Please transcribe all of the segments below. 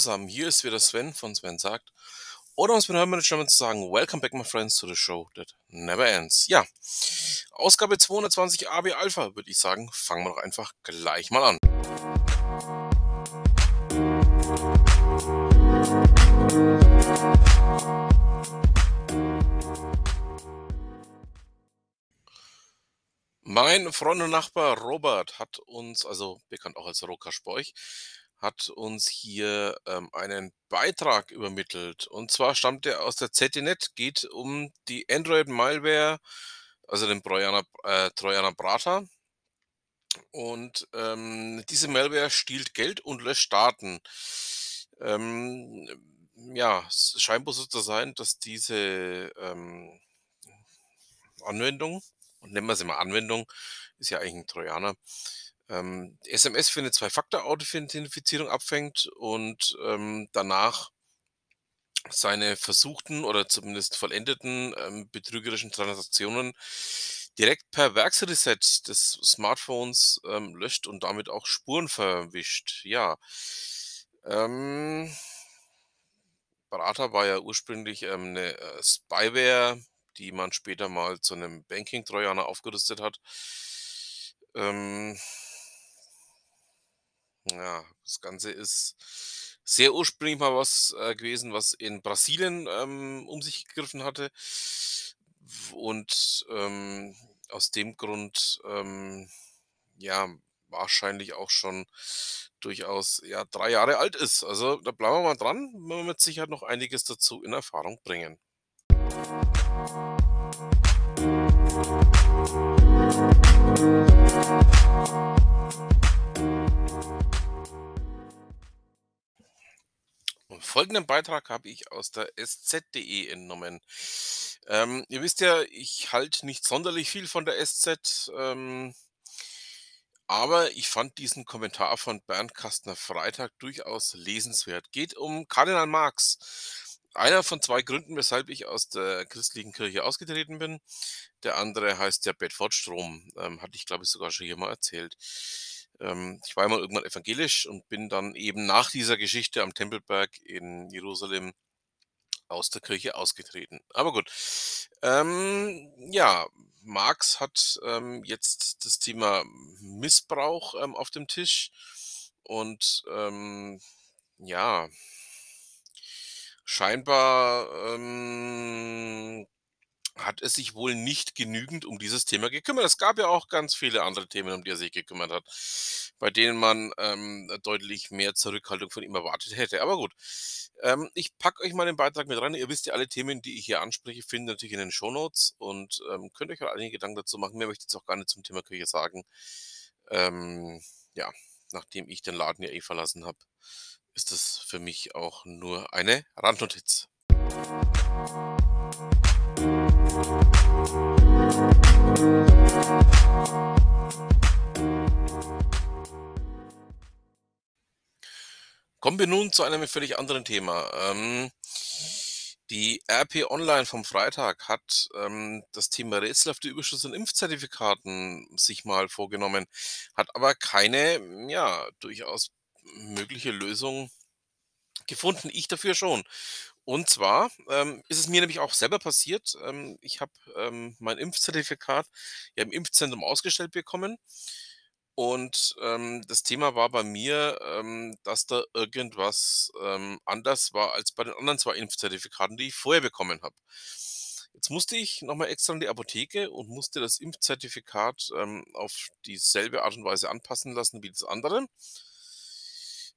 Zusammen, hier ist wieder Sven von Sven sagt. Oder um es mit Hermann zu sagen, Welcome back my friends to the show that never ends. Ja, Ausgabe 220 AB Alpha, würde ich sagen, fangen wir doch einfach gleich mal an. Mein Freund und Nachbar Robert hat uns, also bekannt auch als Roka Sporch, hat uns hier ähm, einen Beitrag übermittelt. Und zwar stammt er aus der ZDNet, geht um die Android-Malware, also den Trojaner, äh, Trojaner Brata. Und ähm, diese Malware stiehlt Geld und löscht Daten. Ähm, ja, es scheint so zu sein, dass diese ähm, Anwendung, und nennen wir sie mal Anwendung, ist ja eigentlich ein Trojaner, ähm, SMS für eine Zwei-Faktor-Authentifizierung abfängt und ähm, danach seine versuchten oder zumindest vollendeten ähm, betrügerischen Transaktionen direkt per Werksreset des Smartphones ähm, löscht und damit auch Spuren verwischt. Ja. Ähm, Barata war ja ursprünglich ähm, eine äh, Spyware, die man später mal zu einem Banking-Trojaner aufgerüstet hat. Ähm, ja, das Ganze ist sehr ursprünglich mal was äh, gewesen, was in Brasilien ähm, um sich gegriffen hatte. Und ähm, aus dem Grund, ähm, ja, wahrscheinlich auch schon durchaus ja, drei Jahre alt ist. Also da bleiben wir mal dran, wir mit Sicherheit noch einiges dazu in Erfahrung bringen. Folgenden Beitrag habe ich aus der sz.de entnommen. Ähm, ihr wisst ja, ich halte nicht sonderlich viel von der SZ, ähm, aber ich fand diesen Kommentar von Bernd Kastner Freitag durchaus lesenswert. Geht um Kardinal Marx. Einer von zwei Gründen, weshalb ich aus der christlichen Kirche ausgetreten bin. Der andere heißt ja Bedford Strom. Ähm, hatte ich, glaube ich, sogar schon hier mal erzählt. Ähm, ich war mal irgendwann evangelisch und bin dann eben nach dieser Geschichte am Tempelberg in Jerusalem aus der Kirche ausgetreten. Aber gut. Ähm, ja, Marx hat ähm, jetzt das Thema Missbrauch ähm, auf dem Tisch und ähm, ja, scheinbar ähm, hat es sich wohl nicht genügend um dieses Thema gekümmert. Es gab ja auch ganz viele andere Themen, um die er sich gekümmert hat, bei denen man ähm, deutlich mehr Zurückhaltung von ihm erwartet hätte. Aber gut, ähm, ich packe euch mal den Beitrag mit rein. Ihr wisst ja, alle Themen, die ich hier anspreche, finden natürlich in den Shownotes und ähm, könnt euch auch einige Gedanken dazu machen. Mehr möchte ich jetzt auch gar nicht zum Thema Küche sagen. Ähm, ja, nachdem ich den Laden ja eh verlassen habe, ist das für mich auch nur eine Randnotiz. Kommen wir nun zu einem völlig anderen Thema. Ähm, die RP Online vom Freitag hat ähm, das Thema rätselhafte Überschuss an Impfzertifikaten sich mal vorgenommen, hat aber keine, ja, durchaus mögliche Lösung gefunden. Ich dafür schon. Und zwar ähm, ist es mir nämlich auch selber passiert. Ähm, ich habe ähm, mein Impfzertifikat ja im Impfzentrum ausgestellt bekommen. Und ähm, das Thema war bei mir, ähm, dass da irgendwas ähm, anders war als bei den anderen zwei Impfzertifikaten, die ich vorher bekommen habe. Jetzt musste ich nochmal extra in die Apotheke und musste das Impfzertifikat auf dieselbe Art und Weise anpassen lassen wie das andere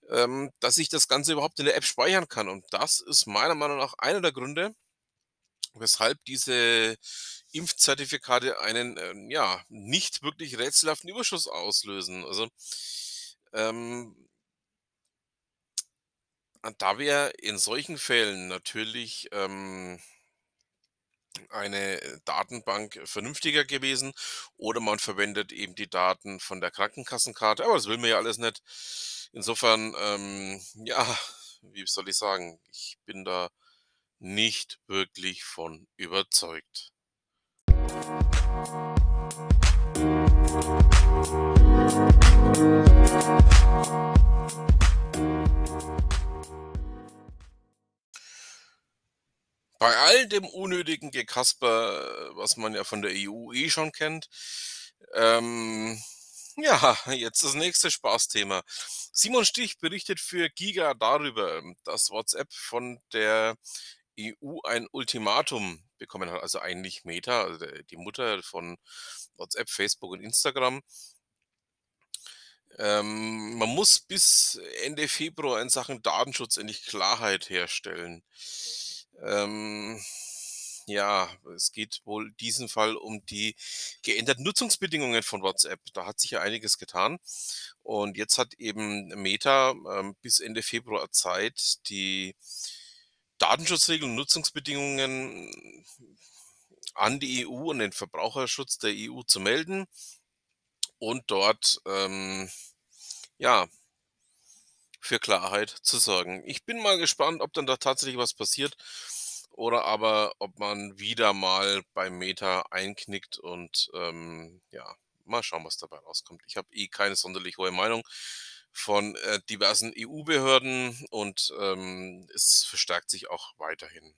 ähm, dass ich das Ganze überhaupt in der App speichern kann. Und das ist meiner Meinung nach einer der Gründe, weshalb diese Impfzertifikate einen äh, ja nicht wirklich rätselhaften Überschuss auslösen. Also ähm, da wäre in solchen Fällen natürlich ähm, eine Datenbank vernünftiger gewesen oder man verwendet eben die Daten von der Krankenkassenkarte, aber das will man ja alles nicht. Insofern, ähm, ja, wie soll ich sagen, ich bin da nicht wirklich von überzeugt. Bei all dem unnötigen Gekasper, äh, was man ja von der EU eh schon kennt, ähm, ja, jetzt das nächste Spaßthema. Simon Stich berichtet für Giga darüber, dass WhatsApp von der EU ein Ultimatum bekommen hat, also eigentlich Meta, also die Mutter von WhatsApp, Facebook und Instagram. Ähm, man muss bis Ende Februar in Sachen Datenschutz endlich Klarheit herstellen. Ähm, ja, es geht wohl in diesem Fall um die geänderten Nutzungsbedingungen von WhatsApp. Da hat sich ja einiges getan. Und jetzt hat eben Meta ähm, bis Ende Februar Zeit, die Datenschutzregeln und Nutzungsbedingungen an die EU und den Verbraucherschutz der EU zu melden und dort ähm, ja für Klarheit zu sorgen. Ich bin mal gespannt, ob dann da tatsächlich was passiert oder aber ob man wieder mal beim Meta einknickt und ähm, ja, mal schauen, was dabei rauskommt. Ich habe eh keine sonderlich hohe Meinung von äh, diversen EU-Behörden und ähm, es verstärkt sich auch weiterhin.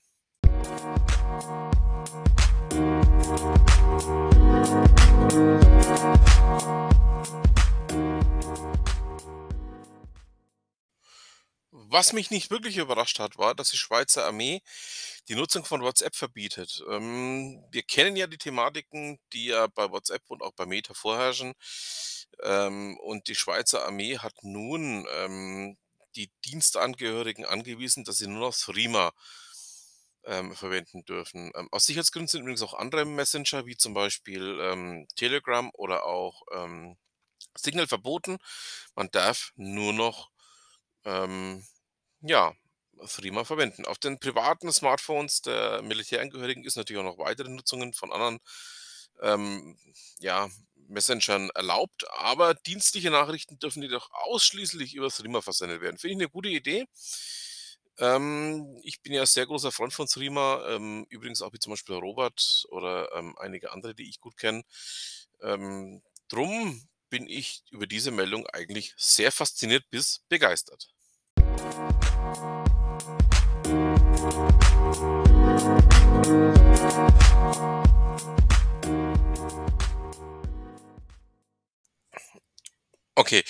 Was mich nicht wirklich überrascht hat, war, dass die Schweizer Armee die Nutzung von WhatsApp verbietet. Ähm, wir kennen ja die Thematiken, die ja bei WhatsApp und auch bei Meta vorherrschen. Ähm, und die Schweizer Armee hat nun ähm, die Dienstangehörigen angewiesen, dass sie nur noch Threema ähm, verwenden dürfen. Ähm, aus Sicherheitsgründen sind übrigens auch andere Messenger, wie zum Beispiel ähm, Telegram oder auch Signal verboten. Man darf nur noch ja, Threema verwenden. Auf den privaten Smartphones der Militärangehörigen ist natürlich auch noch weitere Nutzungen von anderen ähm, ja, Messengern erlaubt, aber dienstliche Nachrichten dürfen jedoch ausschließlich über Threema versendet werden. Finde ich eine gute Idee. Ähm, ich bin ja sehr großer Freund von Threema, ähm, übrigens auch wie zum Beispiel Robert oder ähm, einige andere, die ich gut kenne. Ähm, drum bin ich über diese Meldung eigentlich sehr fasziniert bis begeistert. Okay,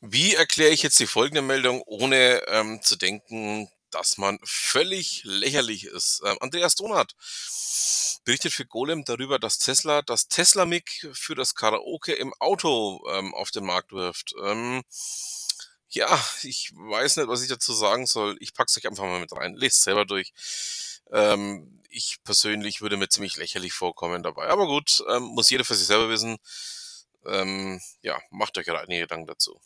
wie erkläre ich jetzt die folgende Meldung, ohne ähm, zu denken, dass man völlig lächerlich ist? Ähm, Andreas Donat berichtet für Golem darüber, dass Tesla das Tesla-Mic für das Karaoke im Auto ähm, auf den Markt wirft. Ähm, ja, ich weiß nicht, was ich dazu sagen soll. Ich pack's euch einfach mal mit rein. Lest selber durch. Ähm, ich persönlich würde mir ziemlich lächerlich vorkommen dabei. Aber gut, ähm, muss jeder für sich selber wissen. Ähm, ja, macht euch einige Gedanken dazu.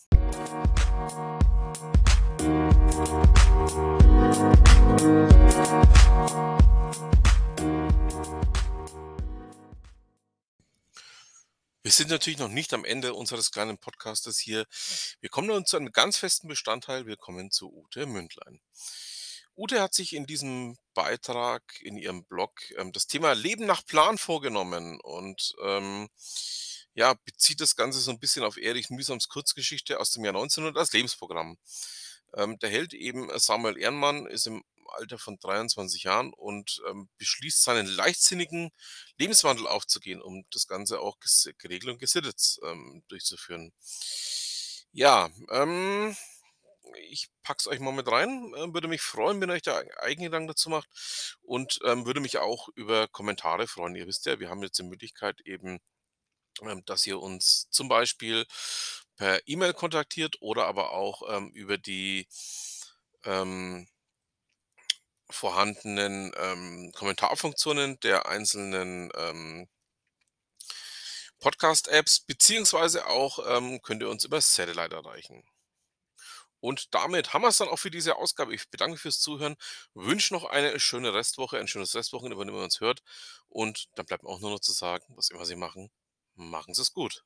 Wir sind natürlich noch nicht am Ende unseres kleinen Podcastes hier. Wir kommen nun zu einem ganz festen Bestandteil. Wir kommen zu Ute Mündlein. Ute hat sich in diesem Beitrag in ihrem Blog ähm, das Thema Leben nach Plan vorgenommen und ähm, ja, bezieht das Ganze so ein bisschen auf Erich Mühsams Kurzgeschichte aus dem Jahr 1900 als Lebensprogramm. Ähm, der Held eben äh, Samuel Ehrenmann ist im Alter von 23 Jahren und ähm, beschließt seinen leichtsinnigen Lebenswandel aufzugehen, um das Ganze auch geregelt und gesittet ähm, durchzuführen. Ja, ähm, ich pack's euch mal mit rein. Äh, würde mich freuen, wenn euch da eigene Gedanken dazu macht und ähm, würde mich auch über Kommentare freuen. Ihr wisst ja, wir haben jetzt die Möglichkeit eben ähm, dass ihr uns zum Beispiel per E-Mail kontaktiert oder aber auch ähm, über die ähm, vorhandenen ähm, Kommentarfunktionen der einzelnen ähm, Podcast-Apps, beziehungsweise auch ähm, könnt ihr uns über Satellite erreichen. Und damit haben wir es dann auch für diese Ausgabe. Ich bedanke mich fürs Zuhören, wünsche noch eine schöne Restwoche, ein schönes Restwochenende, wenn ihr uns hört. Und dann bleibt mir auch nur noch zu sagen, was immer Sie machen, machen Sie es gut.